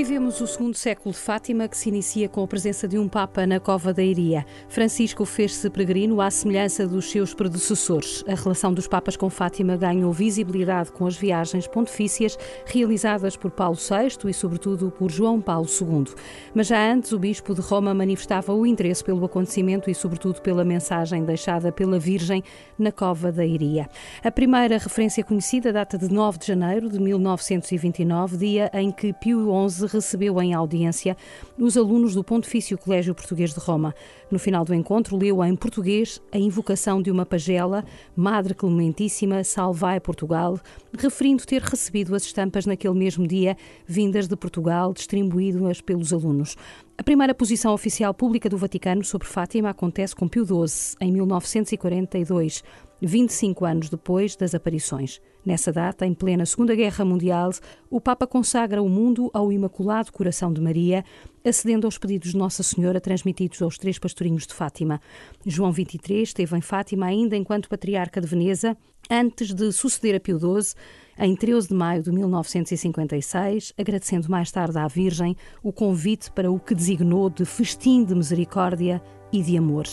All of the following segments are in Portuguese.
Vivemos o segundo século de Fátima, que se inicia com a presença de um Papa na Cova da Iria. Francisco fez-se peregrino à semelhança dos seus predecessores. A relação dos Papas com Fátima ganhou visibilidade com as viagens pontifícias realizadas por Paulo VI e, sobretudo, por João Paulo II. Mas já antes, o Bispo de Roma manifestava o interesse pelo acontecimento e, sobretudo, pela mensagem deixada pela Virgem na Cova da Iria. A primeira referência conhecida data de 9 de janeiro de 1929, dia em que Pio XI recebeu em audiência os alunos do Pontifício Colégio Português de Roma. No final do encontro, leu em português a invocação de uma pagela, Madre Clementíssima, Salvai Portugal, referindo ter recebido as estampas naquele mesmo dia, vindas de Portugal, distribuídas pelos alunos. A primeira posição oficial pública do Vaticano sobre Fátima acontece com Pio XII, em 1942, 25 anos depois das aparições. Nessa data, em plena Segunda Guerra Mundial, o Papa consagra o mundo ao Imaculado Coração de Maria, acedendo aos pedidos de Nossa Senhora transmitidos aos três pastorinhos de Fátima. João XXIII esteve em Fátima ainda enquanto Patriarca de Veneza, antes de suceder a Pio XII, em 13 de maio de 1956, agradecendo mais tarde à Virgem o convite para o que designou de festim de misericórdia e de amor.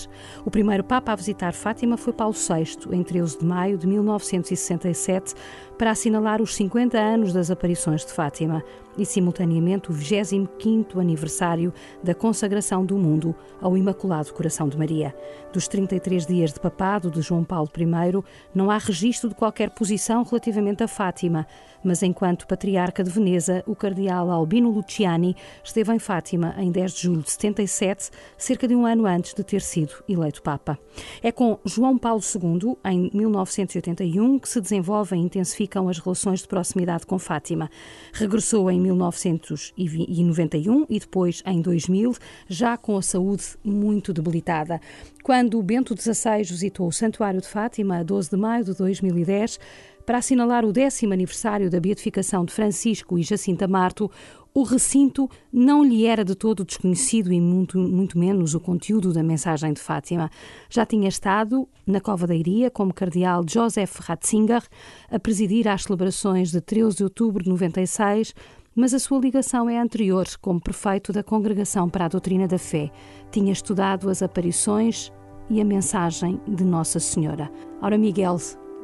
O primeiro Papa a visitar Fátima foi Paulo VI, em 13 de maio de 1967, para assinalar os 50 anos das aparições de Fátima e, simultaneamente, o 25º aniversário da consagração do mundo ao Imaculado Coração de Maria. Dos 33 dias de papado de João Paulo I, não há registro de qualquer posição relativamente a Fátima, mas enquanto patriarca de Veneza, o cardeal Albino Luciani esteve em Fátima em 10 de julho de 77, cerca de um ano antes de ter sido eleito Papa. É com João Paulo II, em 1981, que se desenvolvem e intensificam as relações de proximidade com Fátima. Regressou em 1991 e depois em 2000, já com a saúde muito debilitada. Quando Bento XVI visitou o Santuário de Fátima, a 12 de maio de 2010, para assinalar o décimo aniversário da beatificação de Francisco e Jacinta Marto, o recinto não lhe era de todo desconhecido e muito, muito menos o conteúdo da mensagem de Fátima. Já tinha estado na Cova da Iria como cardeal Joseph Ratzinger a presidir às celebrações de 13 de outubro de 96, mas a sua ligação é anterior como prefeito da Congregação para a Doutrina da Fé. Tinha estudado as aparições e a mensagem de Nossa Senhora. Ora, Miguel,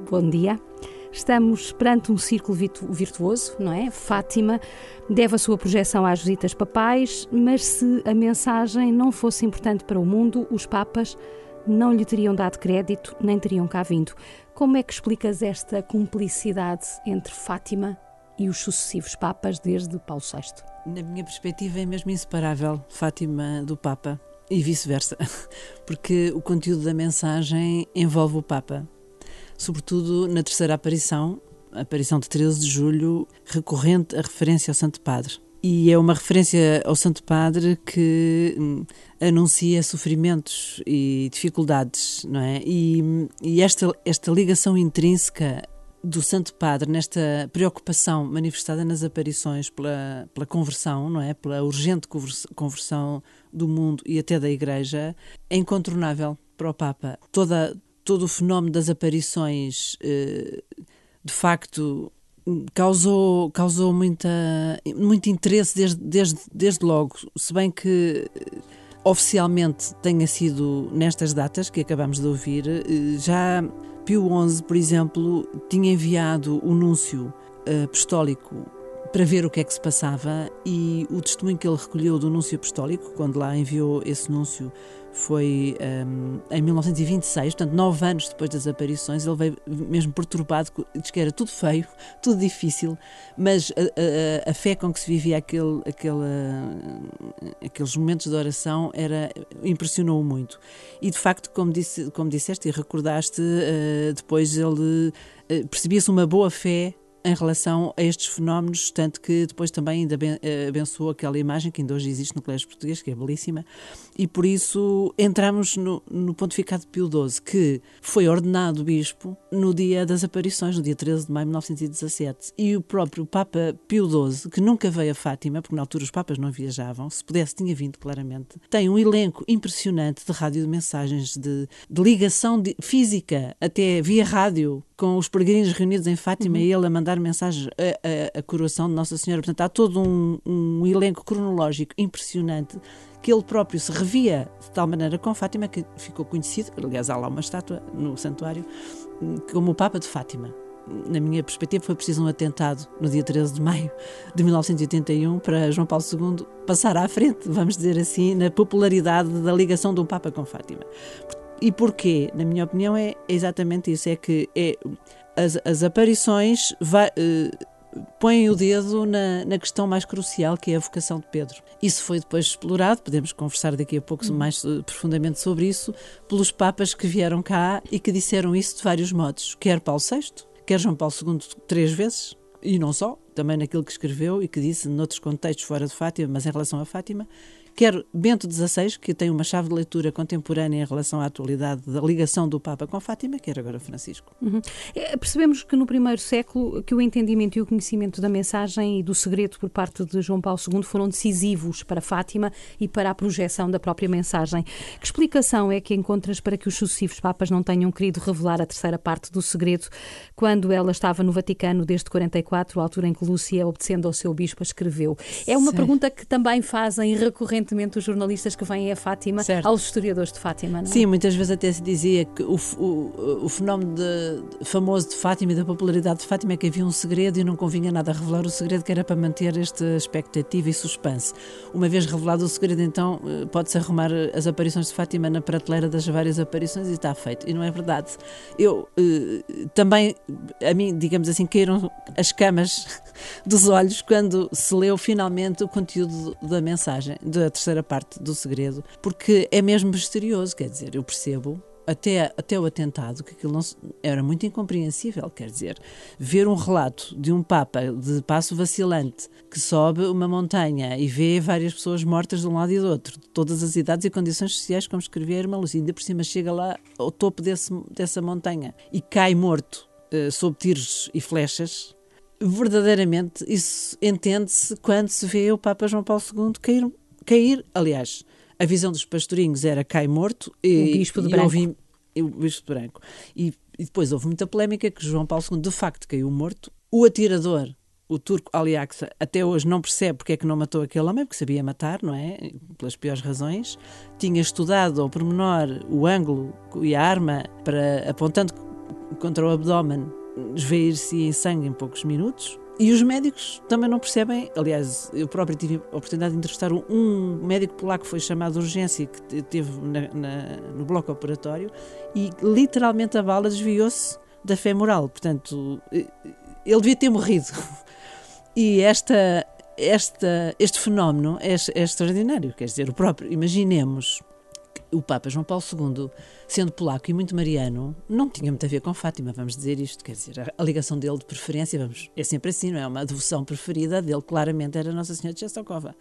bom dia. Estamos perante um círculo virtuoso, não é? Fátima deve a sua projeção às visitas papais, mas se a mensagem não fosse importante para o mundo, os papas não lhe teriam dado crédito nem teriam cá vindo. Como é que explicas esta cumplicidade entre Fátima e os sucessivos papas desde Paulo VI? Na minha perspectiva é mesmo inseparável Fátima do Papa e vice-versa, porque o conteúdo da mensagem envolve o Papa sobretudo na terceira aparição, a aparição de 13 de julho, recorrente a referência ao Santo Padre. E é uma referência ao Santo Padre que hum, anuncia sofrimentos e dificuldades, não é? E, e esta, esta ligação intrínseca do Santo Padre nesta preocupação manifestada nas aparições pela, pela conversão, não é? Pela urgente conversão do mundo e até da Igreja, é incontornável para o Papa. Toda todo o fenómeno das aparições, eh, de facto, causou, causou muita, muito interesse desde, desde, desde logo, se bem que eh, oficialmente tenha sido nestas datas que acabamos de ouvir, eh, já Pio XI, por exemplo, tinha enviado o núncio apostólico para ver o que é que se passava e o testemunho que ele recolheu do núncio apostólico, quando lá enviou esse núncio, foi um, em 1926, portanto, nove anos depois das aparições, ele veio mesmo perturbado, diz que era tudo feio, tudo difícil, mas a, a, a fé com que se vivia aquele, aquele, aqueles momentos de oração era impressionou-o muito. E de facto, como, disse, como disseste e recordaste, uh, depois ele uh, percebia-se uma boa fé em relação a estes fenómenos, tanto que depois também ainda eh, abençoou aquela imagem que ainda hoje existe no Colégio Português, que é belíssima, e por isso entramos no, no pontificado de Pio XII, que foi ordenado bispo no dia das aparições, no dia 13 de maio de 1917, e o próprio Papa Pio XII, que nunca veio a Fátima, porque na altura os papas não viajavam, se pudesse tinha vindo claramente, tem um elenco impressionante de rádio de mensagens, de, de ligação de, física, até via rádio, com os peregrinos reunidos em Fátima uhum. e ele a mandar mensagens a, a, a coroação de Nossa Senhora. Portanto, há todo um, um elenco cronológico impressionante que ele próprio se revia de tal maneira com Fátima que ficou conhecido, aliás, há lá uma estátua no santuário, como o Papa de Fátima na minha perspectiva, foi preciso um atentado no dia 13 de maio de 1981 para João Paulo II passar à frente, vamos dizer assim, na popularidade da ligação do Papa com Fátima. E porquê? Na minha opinião, é exatamente isso: é que é, as, as aparições vai, uh, põem o dedo na, na, questão mais crucial, que é a vocação de Pedro. Isso foi depois explorado, podemos conversar daqui a pouco uhum. mais uh, profundamente sobre isso, pelos papas que vieram cá e que disseram isso de vários modos, quer Paulo VI, quer João Paulo II três vezes, e não só, também naquilo que escreveu e que disse noutros contextos fora de Fátima, mas em relação a Fátima, quer Bento XVI, que tem uma chave de leitura contemporânea em relação à atualidade da ligação do Papa com Fátima, quer agora Francisco. Uhum. É, percebemos que no primeiro século que o entendimento e o conhecimento da mensagem e do segredo por parte de João Paulo II foram decisivos para Fátima e para a projeção da própria mensagem. Que explicação é que encontras para que os sucessivos papas não tenham querido revelar a terceira parte do segredo quando ela estava no Vaticano desde 44, a altura em que Lúcia, obedecendo ao seu bispo, escreveu? É uma pergunta que também fazem recorrente frequentemente os jornalistas que vêm a Fátima certo. aos historiadores de Fátima, não é? Sim, muitas vezes até se dizia que o, o, o fenómeno de, famoso de Fátima e da popularidade de Fátima é que havia um segredo e não convinha nada revelar o segredo, que era para manter esta expectativa e suspense. Uma vez revelado o segredo, então, eh, pode-se arrumar as aparições de Fátima na prateleira das várias aparições e está feito. E não é verdade. Eu eh, também, a mim, digamos assim, caíram as camas dos olhos quando se leu finalmente o conteúdo da mensagem, da terceira parte do segredo, porque é mesmo misterioso, quer dizer, eu percebo até, até o atentado, que aquilo não, era muito incompreensível, quer dizer, ver um relato de um Papa de passo vacilante que sobe uma montanha e vê várias pessoas mortas de um lado e do outro, de todas as idades e condições sociais, como escrevia a irmã Lúcia, ainda por cima chega lá ao topo desse, dessa montanha e cai morto uh, sob tiros e flechas, verdadeiramente isso entende-se quando se vê o Papa João Paulo II cair cair, aliás, a visão dos pastorinhos era cai morto e, o bispo de branco. Ouvi, o bispo de branco. E, e, depois houve muita polémica que João Paulo II de facto caiu morto. O atirador, o turco Aliaxa, até hoje não percebe porque é que não matou aquele homem, porque sabia matar, não é? Pelas piores razões. Tinha estudado ao pormenor o ângulo e a arma para apontando contra o abdômen esvair-se em sangue em poucos minutos. E os médicos também não percebem. Aliás, eu próprio tive a oportunidade de entrevistar um médico polaco que foi chamado de urgência, que teve na, na, no bloco operatório, e literalmente a bala desviou-se da femoral. Portanto, ele devia ter morrido. E esta, esta, este fenómeno é, é extraordinário. Quer dizer, o próprio, imaginemos o Papa João Paulo II, sendo polaco e muito mariano, não tinha muito a ver com Fátima, vamos dizer isto. Quer dizer, a ligação dele de preferência, vamos, é sempre assim, não é? Uma devoção preferida dele, claramente, era Nossa Senhora de Czestochowa.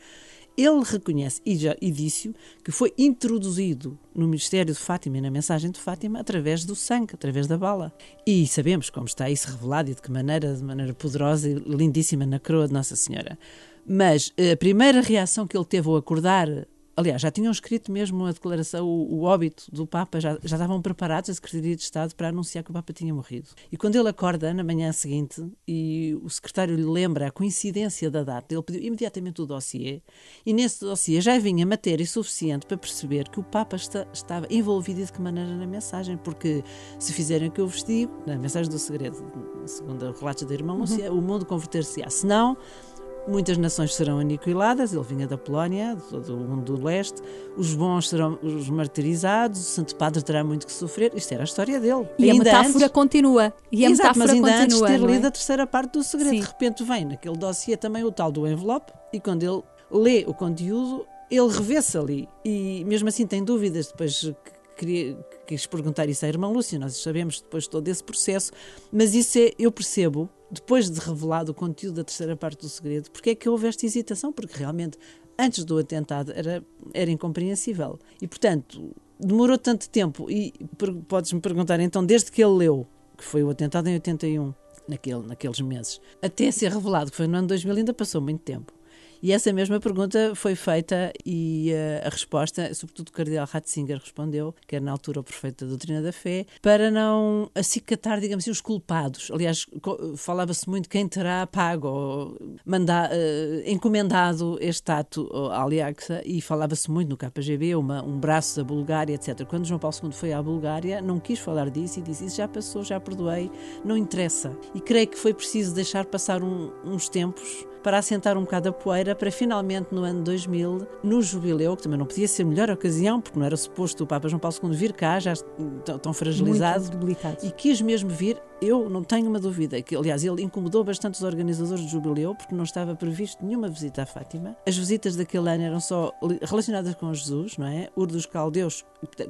Ele reconhece e, já, e disse que foi introduzido no mistério de Fátima e na mensagem de Fátima através do sangue, através da bala. E sabemos como está isso revelado e de que maneira, de maneira poderosa e lindíssima na coroa de Nossa Senhora. Mas a primeira reação que ele teve ao acordar Aliás, já tinham escrito mesmo a declaração, o, o óbito do Papa, já, já estavam preparados a Secretaria de Estado para anunciar que o Papa tinha morrido. E quando ele acorda na manhã seguinte e o secretário lhe lembra a coincidência da data, ele pediu imediatamente o dossiê e nesse dossiê já vinha matéria suficiente para perceber que o Papa está, estava envolvido e de que maneira na mensagem, porque se fizerem o que eu vos digo, na mensagem do segredo, segundo o relato da irmã Lúcia, uhum. o mundo converter-se-á. Se não, Muitas nações serão aniquiladas, ele vinha da Polónia, do, do mundo do leste, os bons serão os martirizados, o Santo Padre terá muito que sofrer. Isto era a história dele. E ainda a metáfora antes, continua. E a exato, metáfora mas ainda continua, antes de ter é? lido a terceira parte do segredo, Sim. de repente vem naquele dossiê também o tal do envelope, e quando ele lê o conteúdo, ele revê-se ali. E mesmo assim tem dúvidas depois queria, quis perguntar isso à irmã Lúcia, nós sabemos depois de todo esse processo, mas isso é, eu percebo, depois de revelado o conteúdo da terceira parte do segredo, porque é que houve esta hesitação, porque realmente antes do atentado era, era incompreensível. E, portanto, demorou tanto tempo, e podes-me perguntar então, desde que ele leu, que foi o atentado em 81, naquele, naqueles meses, até ser revelado que foi no ano 2000, ainda passou muito tempo. E essa mesma pergunta foi feita e uh, a resposta, sobretudo o cardeal Ratzinger respondeu, que era na altura o prefeito da doutrina da fé, para não acicatar, digamos assim, os culpados. Aliás, falava-se muito quem terá pago ou manda, uh, encomendado este ato à Aliaxa e falava-se muito no KGB, uma, um braço da Bulgária, etc. Quando João Paulo II foi à Bulgária, não quis falar disso e disse: Isso já passou, já perdoei, não interessa. E creio que foi preciso deixar passar um, uns tempos para assentar um bocado a poeira para finalmente no ano 2000, no jubileu, que também não podia ser melhor ocasião, porque não era suposto o Papa João Paulo II vir cá, já tão fragilizado, e quis mesmo vir eu não tenho uma dúvida que, aliás, ele incomodou bastante os organizadores do jubileu porque não estava previsto nenhuma visita à Fátima. As visitas daquele ano eram só relacionadas com Jesus, não é? Ur dos caldeus,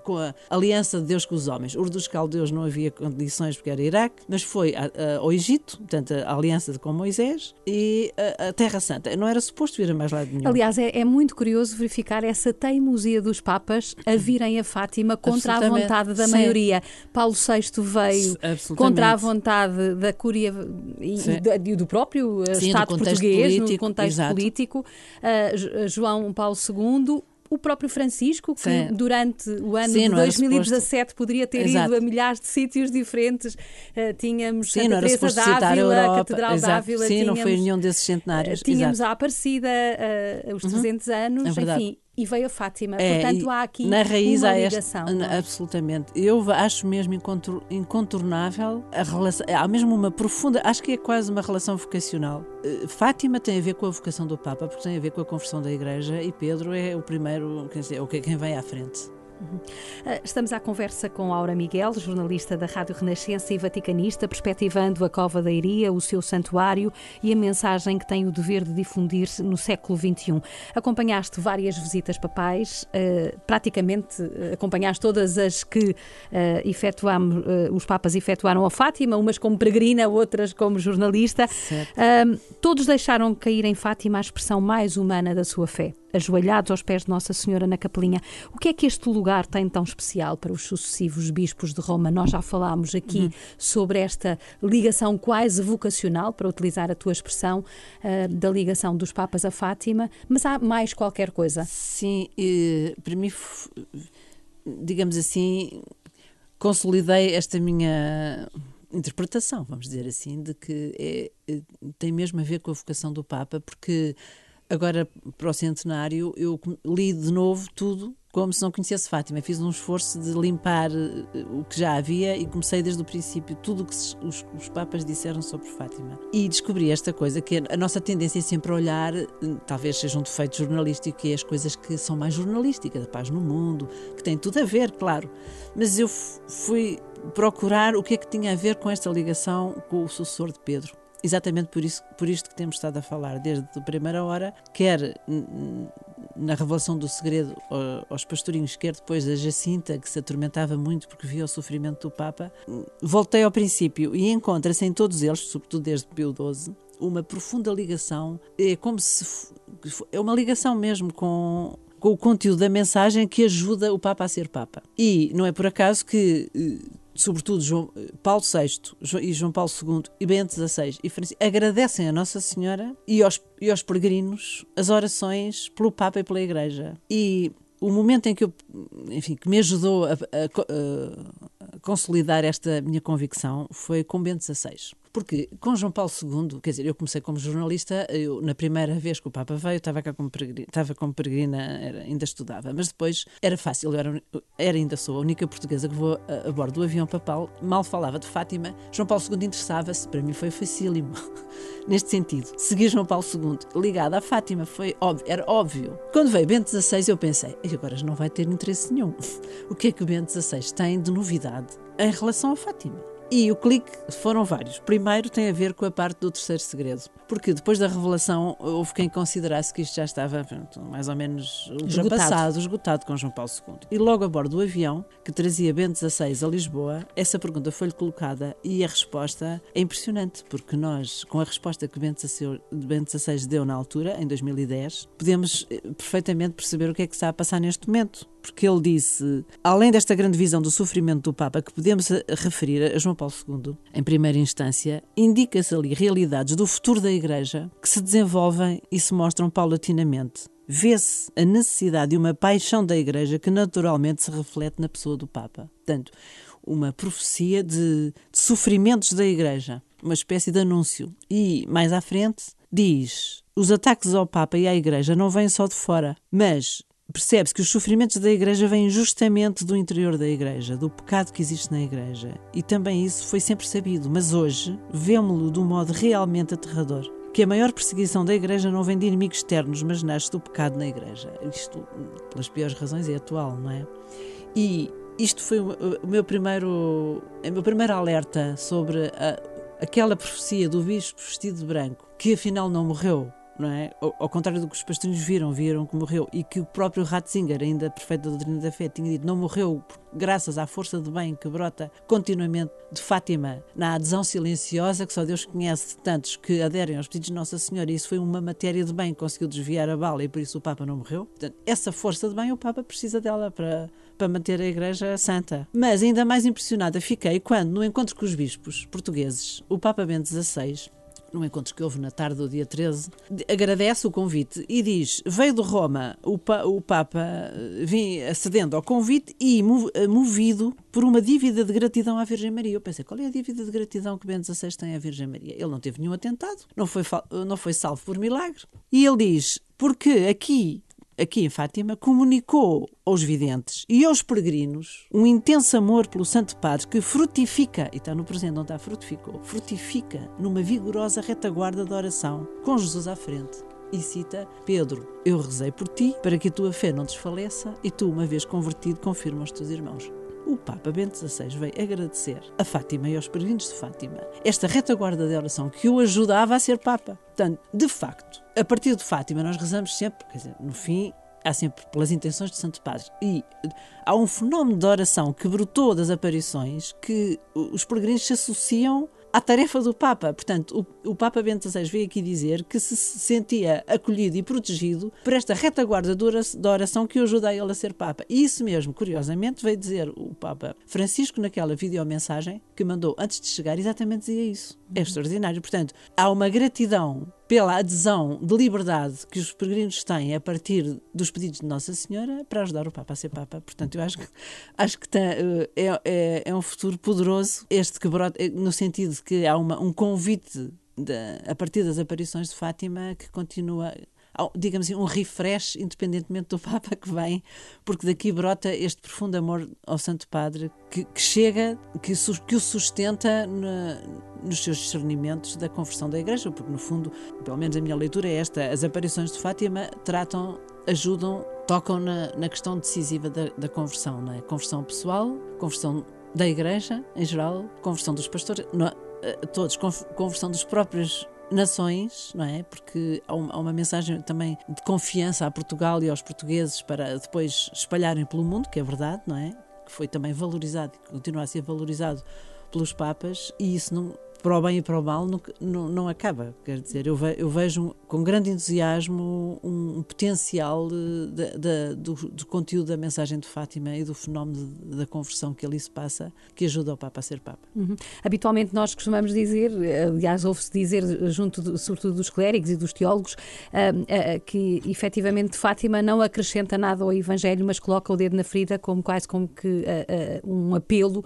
com a aliança de Deus com os homens. Ur dos caldeus não havia condições porque era Iraque, mas foi ao Egito, portanto, a aliança de, com Moisés e a, Terra Santa. Não era suposto vir a mais lado nenhum. Aliás, é, é muito curioso verificar essa teimosia dos Papas a virem a Fátima contra a vontade da Sim. maioria. Paulo VI veio contra a vontade da Cúria e, e do, próprio eh, Sim, Estado português, político, no contexto exato. político, uh, João Paulo II o próprio Francisco, que Sim. durante o ano Sim, de 2017 poderia ter Exato. ido a milhares de sítios diferentes. Uh, tínhamos Sim, Santa Teresa d'Ávila, a, a Catedral d'Ávila. Sim, tínhamos, não foi nenhum desses centenários. Tínhamos Exato. a Aparecida, uh, os 300 uhum. anos, é enfim e veio a Fátima. É, Portanto, há aqui na raiz uma ligação. Este, é? absolutamente. Eu acho mesmo incontornável a relação. Há mesmo uma profunda. Acho que é quase uma relação vocacional. Eh, Fátima tem a ver com a vocação do Papa, porque tem a ver com a conversão da Igreja, e Pedro é o primeiro, quer dizer, quem vem à frente. Uhum. Ah, estamos à conversa com Aura Miguel, jornalista da Rádio Renascença e vaticanista, perspectivando a Cova da Iria, o seu santuário e a mensagem que tem o dever de difundir-se no século XXI. Acompanhaste várias visitas papais, ah, praticamente ah, acompanhaste todas as que efetuamos, os papas efetuaram a Fátima, umas como peregrina, outras como jornalista. Todos deixaram cair em Fátima a expressão mais humana da sua fé ajoelhados aos pés de Nossa Senhora na capelinha. O que é que este lugar tem tão especial para os sucessivos bispos de Roma? Nós já falámos aqui uhum. sobre esta ligação quase vocacional, para utilizar a tua expressão, uh, da ligação dos Papas a Fátima, mas há mais qualquer coisa? Sim, para mim, digamos assim, consolidei esta minha interpretação, vamos dizer assim, de que é, tem mesmo a ver com a vocação do Papa, porque Agora, para o centenário, eu li de novo tudo como se não conhecesse Fátima. Fiz um esforço de limpar eh, o que já havia e comecei desde o princípio tudo o que os, os, Papas disseram sobre Fátima. E descobri esta coisa, que a nossa tendência é sempre olhar, eh, talvez seja um defeito jornalístico, que é as coisas que são mais jornalísticas, a paz no mundo, que tem tudo a ver, claro. Mas eu fui procurar o que é que tinha a ver com esta ligação com o sucessor de Pedro exatamente por, isso, por isto que temos estado a falar desde a primeira hora, quer na revelação do segredo aos pastorinhos, quer depois da Jacinta, que se atormentava muito porque via o sofrimento do Papa, voltei ao princípio e encontra-se em todos eles, sobretudo desde Pio XII, uma profunda ligação, é como se é uma ligação mesmo com com o conteúdo da mensagem que ajuda o Papa a ser Papa. E não é por acaso que eh, sobretudo João, Paulo VI e João Paulo II e Bento XVI e Francisco, agradecem a Nossa Senhora e aos, e aos peregrinos as orações pelo Papa e pela Igreja. E o momento em que eu, enfim, que me ajudou a, a, a consolidar esta minha convicção foi com Bento XVI. Porque com João Paulo II, quer dizer, eu comecei como jornalista, eu, na primeira vez que o Papa veio, estava cá como peregrina, estava como peregrina era, ainda estudava, mas depois era fácil, eu era, era ainda sou a única portuguesa que vou a, a bordo do avião papal, mal falava de Fátima, João Paulo II interessava-se, para mim foi facílimo, neste sentido. Seguir João Paulo II ligado à Fátima foi óbvio, era óbvio. Quando veio Bento XVI, eu pensei, e agora não vai ter interesse nenhum. o que é que o Bento XVI tem de novidade em relação a Fátima? E o clique foram vários. Primeiro tem a ver com a parte do terceiro segredo, porque depois da revelação houve quem considerasse que isto já estava pronto, mais ou menos ultrapassado, esgotado. esgotado com João Paulo II. E logo a bordo do avião, que trazia Bento XVI a Lisboa, essa pergunta foi-lhe colocada e a resposta é impressionante, porque nós, com a resposta que Bento XVI deu na altura, em 2010, podemos eh, perfeitamente perceber o que é que está a passar neste momento porque ele disse, além desta grande visão do sofrimento do Papa, que podemos referir a João Paulo II, em primeira instância, indica-se ali realidades do futuro da Igreja que se desenvolvem e se mostram paulatinamente. Vê-se a necessidade de uma paixão da Igreja que naturalmente se reflete na pessoa do Papa. Portanto, uma profecia de, de sofrimentos da Igreja, uma espécie de anúncio. E mais à frente diz: os ataques ao Papa e à Igreja não vêm só de fora, mas percebe-se que os sofrimentos da Igreja vêm justamente do interior da Igreja, do pecado que existe na Igreja. E também isso foi sempre sabido, mas hoje vemos-lo de um modo realmente aterrador. Que a maior perseguição da Igreja não vem de inimigos externos, mas nasce do pecado na Igreja. Isto, pelas piores razões, é atual, não é? E isto foi o meu primeiro, o meu primeiro alerta sobre a, aquela profecia do bispo vestido de branco, que afinal não morreu, não é? Ao, ao, contrário do que os pastorinhos viram, viram que morreu e que o próprio Ratzinger, ainda perfeito da doutrina da fé, tinha dito não morreu graças à força de bem que brota continuamente de Fátima na adesão silenciosa que só Deus conhece tantos que aderem aos pedidos de Nossa Senhora e isso foi uma matéria de bem conseguiu desviar a bala e por isso o Papa não morreu. Portanto, essa força de bem o Papa precisa dela para, para manter a Igreja santa. Mas ainda mais impressionada fiquei quando, no encontro com os bispos portugueses, o Papa Bento XVI num encontro que houve na tarde do dia 13, agradece o convite e diz: Veio de Roma o, pa, o Papa, eh, vim acedendo ao convite e eh, movido por uma dívida de gratidão à Virgem Maria. Eu pensei: qual é a dívida de gratidão que Bento XVI tem à Virgem Maria? Ele não teve nenhum atentado, não foi, não foi salvo por milagre. E ele diz: Porque aqui aqui em Fátima, comunicou aos videntes e aos peregrinos um intenso amor pelo Santo Padre que frutifica, e está no presente, não está, frutificou, frutifica numa vigorosa retaguarda de oração, com Jesus à frente. E cita Pedro: Eu rezei por ti para que a tua fé não desfaleça e tu, uma vez convertido, confirma aos teus irmãos o Papa Bento XVI veio agradecer a Fátima e aos peregrinos de Fátima esta retaguarda de oração que o ajudava a ser Papa. Portanto, de facto, a partir de Fátima nós rezamos sempre, quer dizer, no fim há sempre pelas intenções de Santo Padre. E há um fenómeno de oração que brotou das aparições que os peregrinos se associam à tarefa do Papa. Portanto, o, o Papa Bento XVI veio aqui dizer que se sentia acolhido e protegido por esta retaguarda da oração que o ajuda a ele a ser Papa. E isso mesmo, curiosamente, veio dizer o Papa Francisco naquela videomensagem que mandou antes de chegar, exatamente dizia isso. É extraordinário. Portanto, há uma gratidão pela adesão de liberdade que os peregrinos têm a partir dos pedidos de Nossa Senhora para ajudar o Papa a ser Papa. Portanto, eu acho que, acho que tá, é, é, é, um futuro poderoso este que brota, no sentido de que há uma, um convite de, a partir das aparições de Fátima que continua digamos assim, um refresh, independentemente do Papa que vem, porque daqui brota este profundo amor ao Santo Padre que, que chega, que, que o sustenta na, nos seus discernimentos da conversão da Igreja, porque no fundo, pelo menos a minha leitura é esta: as aparições de Fátima tratam, ajudam, tocam na, na questão decisiva da, da conversão, não é? Conversão pessoal, conversão da Igreja em geral, conversão dos pastores, não, eh, todos, conversão dos próprios nações, não é? Porque há uma mensagem também de confiança a Portugal e aos portugueses para depois espalharem pelo mundo, que é verdade, não é? Que foi também valorizado e continua a ser valorizado pelos Papas, e isso não, para o bem e para o mal não, não, não acaba. Quer dizer, eu, ve, eu vejo com grande entusiasmo um, um potencial de, de, do, do, conteúdo da mensagem de Fátima e do fenómeno de, da conversão que ali se passa, que ajuda o Papa a ser Papa. Uhum. Habitualmente nós costumamos dizer, aliás, ouve-se dizer, junto de, sobretudo dos clérigos e dos teólogos, uh, uh, que efetivamente Fátima não acrescenta nada ao Evangelho, mas coloca o dedo na ferida como quase como que uh, um apelo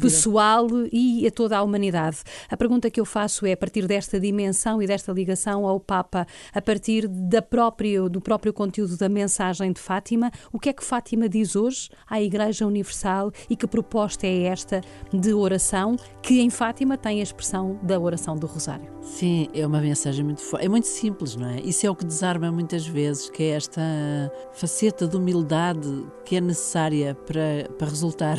pessoal e a toda a humanidade humanidade. A pergunta que eu faço é, a partir desta dimensão e desta ligação ao Papa, a partir da própria, do próprio conteúdo da mensagem de Fátima, o que é que Fátima diz hoje à Igreja Universal e que proposta é esta de oração, que em Fátima tem a expressão da oração do Rosário? Sim, é uma mensagem muito forte. É muito simples, não é? Isso é o que desarma muitas vezes, que é esta faceta de humildade que é necessária para, para resultar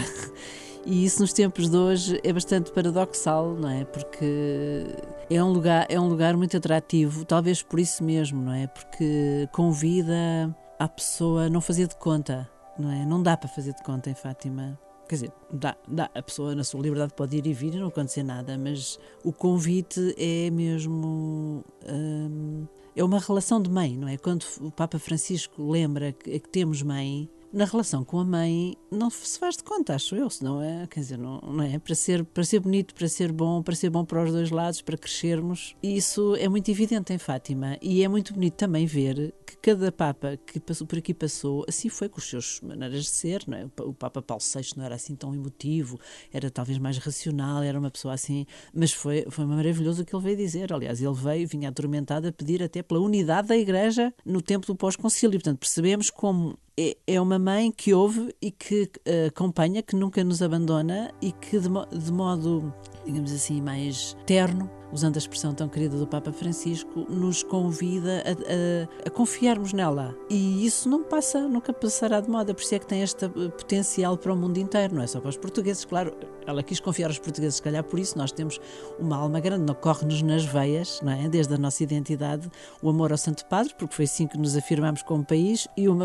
E isso nos tempos de hoje é bastante paradoxal, não é? Porque é um lugar, é um lugar muito atrativo, talvez por isso mesmo, não é? Porque convida a pessoa a não fazer de conta, não é? Não dá para fazer de conta em Fátima. Quer dizer, dá, dá, a pessoa na sua liberdade pode ir e vir e não acontecer nada, mas o convite é mesmo. Hum, é uma relação de mãe, não é? Quando o Papa Francisco lembra que, que temos mãe, na relação com a mãe não se faz de conta, acho eu, senão é, quer dizer, não, não é para ser, para ser bonito, para ser bom, para ser bom para os dois lados, para crescermos. E isso é muito evidente em Fátima e é muito bonito também ver que cada Papa que passou, por aqui passou, assim foi com as suas maneiras de ser, não é? O Papa Paulo VI não era assim tão emotivo, era talvez mais racional, era uma pessoa assim, mas foi, foi maravilhoso o que ele veio dizer. Aliás, ele veio, vinha atormentado a pedir até pela unidade da Igreja no tempo do pós-concílio. Portanto, percebemos como é, é uma mãe que ouve e que uh, acompanha, que nunca nos abandona e que de modo, digamos assim, mais terno usando a expressão tão querida do Papa Francisco, nos convida a, a, a, confiarmos nela. E isso não passa, nunca passará de moda, por isso é que tem este potencial para o mundo inteiro, não é só para os portugueses. Claro, ela quis confiar aos portugueses, se calhar por isso nós temos uma alma grande, corre-nos nas veias, não é? Desde a nossa identidade, o amor ao Santo Padre, porque foi assim que nos afirmamos como país, e o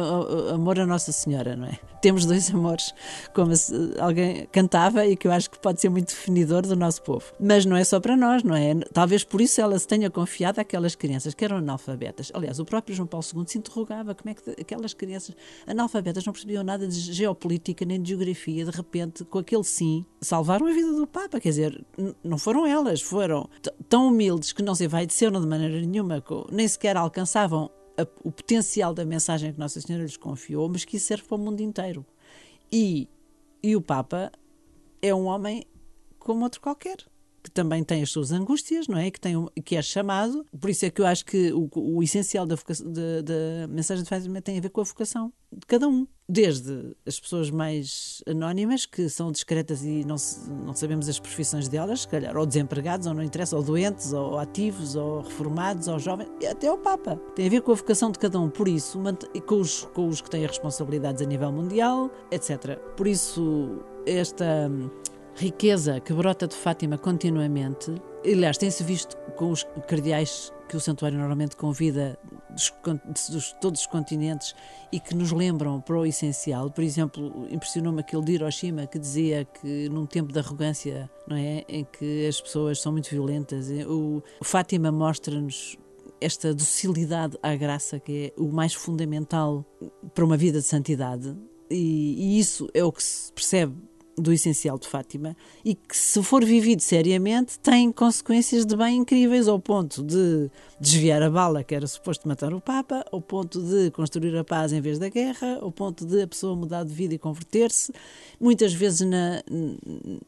amor à Nossa Senhora, não é? Temos dois amores, como alguém cantava e que eu acho que pode ser muito definidor do nosso povo. Mas não é só para nós, não é? Talvez por isso ela se tenha confiado àquelas crianças que eram analfabetas. Aliás, o próprio João Paulo II se interrogava como é que aquelas crianças analfabetas não percebiam nada de geopolítica nem de geografia, de repente, com aquele sim, salvaram a vida do Papa. Quer dizer, não foram elas, foram tão humildes que não se envaideceram de maneira nenhuma, nem sequer alcançavam a, o potencial da mensagem que Nossa Senhora lhes confiou, mas que isso serve para o mundo inteiro. E, e o Papa é um homem como outro qualquer que também tem as suas angústias, não é? Que, tem, que é chamado. Por isso é que eu acho que o, o essencial da, da, da, mensagem de Fátima tem a ver com a vocação de cada um. Desde as pessoas mais anónimas, que são discretas e não, não sabemos as profissões delas, se calhar, ou desempregados, ou não interessa, ou doentes, ou ativos, ou reformados, ou jovens, até o Papa. Tem a ver com a vocação de cada um. Por isso, com os, com os que têm responsabilidades a nível mundial, etc. Por isso, esta riqueza que brota de Fátima continuamente. Aliás, tem-se visto com os cardeais que o santuário normalmente convida dos, dos, todos os continentes e que nos lembram para o essencial. Por exemplo, impressionou-me aquele de Hiroshima que dizia que num tempo de arrogância, não é, em que as pessoas são muito violentas, o, o Fátima mostra-nos esta docilidade à graça que é o mais fundamental para uma vida de santidade. E, e isso é o que se percebe do essencial de Fátima e que, se for vivido seriamente, tem consequências de bem incríveis, ao ponto de desviar a bala que era suposto matar o Papa, ao ponto de construir a paz em vez da guerra, ao ponto de a pessoa mudar de vida e converter-se, muitas vezes na,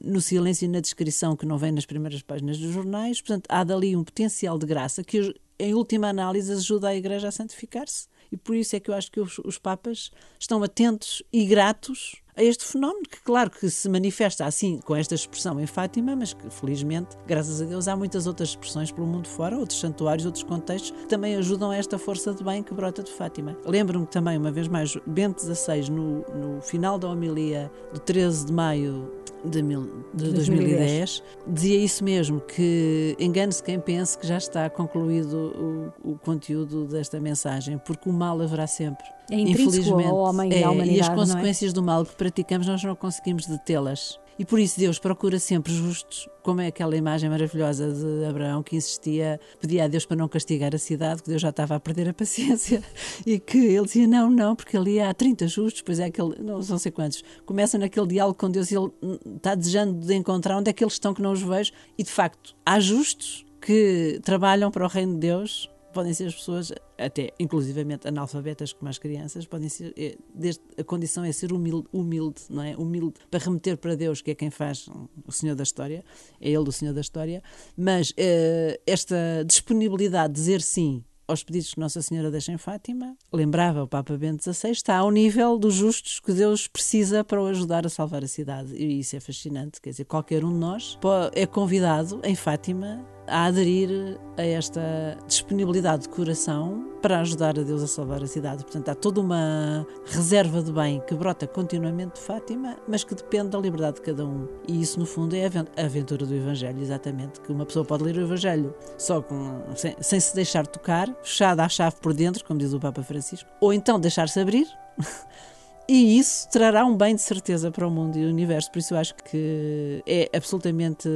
no silêncio e na descrição que não vem nas primeiras páginas dos jornais. Portanto, há dali um potencial de graça que, em última análise, ajuda a Igreja a santificar-se. E por isso é que eu acho que os, os Papas estão atentos e gratos a este fenómeno, que claro que se manifesta assim, com esta expressão em Fátima, mas que felizmente, graças a Deus, há muitas outras expressões pelo mundo fora, outros santuários, outros contextos, que também ajudam a esta força de bem que brota de Fátima. Lembro-me também, uma vez mais, Bento XVI, no, no final da homilia do 13 de maio de, mil, de 2010. 2010, dizia isso mesmo, que engane-se quem pense que já está concluído o, o, conteúdo desta mensagem, porque o mal haverá sempre. É infelizmente ao homem é, e à humanidade, E as é? consequências é? do mal que praticamos nós não conseguimos detê-las. E por isso Deus procura sempre justos, como é aquela imagem maravilhosa de Abraão que insistia, pedia a Deus para não castigar a cidade, que Deus já estava a perder a paciência, e que ele dizia: Não, não, porque ali há 30 justos, pois é aquele, não, não sei quantos. Começa naquele diálogo com Deus e ele está desejando de encontrar onde é que eles estão que não os vejo, e de facto há justos que trabalham para o reino de Deus podem ser as pessoas, até inclusivamente analfabetas como as crianças, podem ser, é, desde, a condição é ser humilde, humilde, não é? Humilde para remeter para Deus, que é quem faz o Senhor da História, é Ele o Senhor da História, mas uh, esta disponibilidade de dizer sim aos pedidos que Nossa Senhora deixa em Fátima, lembrava o Papa Bento XVI, está ao nível dos justos que Deus precisa para o ajudar a salvar a cidade. E isso é fascinante, quer dizer, qualquer um de nós é convidado em Fátima a aderir a esta disponibilidade de coração para ajudar a Deus a salvar a cidade. Portanto, há toda uma reserva de bem que brota continuamente de Fátima, mas que depende da liberdade de cada um. E isso, no fundo, é a aventura do Evangelho, exatamente. Que uma pessoa pode ler o Evangelho só com, sem, sem se deixar tocar, fechada à chave por dentro, como diz o Papa Francisco, ou então deixar-se abrir. E isso trará um bem de certeza para o mundo e o universo. Por isso eu acho que é absolutamente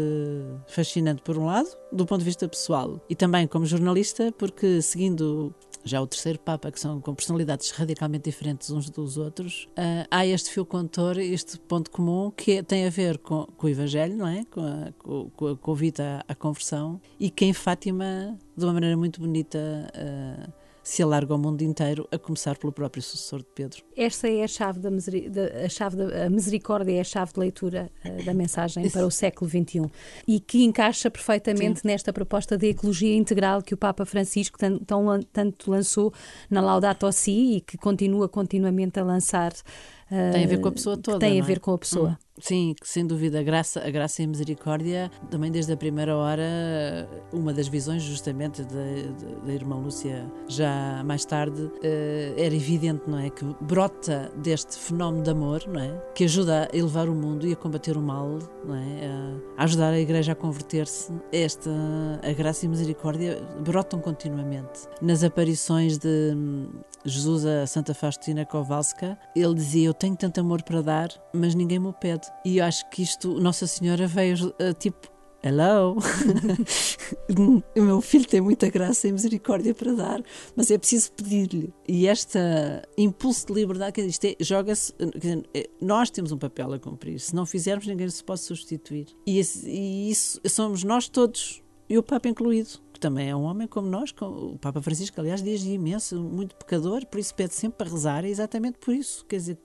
fascinante, por um lado, do ponto de vista pessoal, e também como jornalista, porque seguindo já o terceiro Papa, que são com personalidades radicalmente diferentes uns dos outros, uh, há este fio condutor, este ponto comum que tem a ver com, com, o Evangelho, não é? Com, a, com, a convite à, à, conversão e que em Fátima, de uma maneira muito bonita, uh, se alarga ao mundo inteiro, a começar pelo próprio sucessor de Pedro. Esta é a chave da, a chave da a misericórdia, é a chave de leitura uh, da mensagem para o século XXI e que encaixa perfeitamente Sim. nesta proposta de ecologia integral que o Papa Francisco tanto, tanto lançou na Laudato Si e que continua continuamente a lançar. Uh, tem a ver com a pessoa toda. Tem a é? ver com a pessoa. Hum. Sim, sem dúvida, a graça, a graça e a misericórdia, também desde a primeira hora, uma das visões justamente da, irmã Lúcia, já mais tarde, eh, era evidente, não é? Que brota deste fenómeno de amor, não é? Que ajuda a elevar o mundo e a combater o mal, não é? A ajudar a Igreja a converter-se. Esta, a graça e a misericórdia brotam continuamente. Nas aparições de hum, Jesus a Santa Faustina Kowalska, ele dizia: Eu tenho tanto amor para dar, mas ninguém me o pede. E eu acho que isto, Nossa Senhora veio uh, tipo. Hello! o meu filho tem muita graça e misericórdia para dar, mas é preciso pedir-lhe. E este impulso de liberdade, que isto é, joga-se. É, nós temos um papel a cumprir. Se não fizermos, ninguém se pode substituir. E, esse, e isso somos nós todos, e o Papa incluído também é um homem como nós, o Papa Francisco, aliás, diz imenso, muito pecador, por isso pede sempre para rezar, é exatamente por isso. Quer dizer,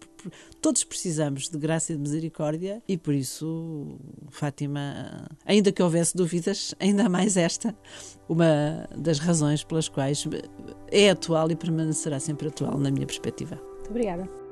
todos precisamos de graça e de misericórdia e por isso, Fátima, ainda que houvesse dúvidas, ainda mais esta, uma das razões pelas quais é atual e permanecerá sempre atual, na minha perspectiva. Muito obrigada.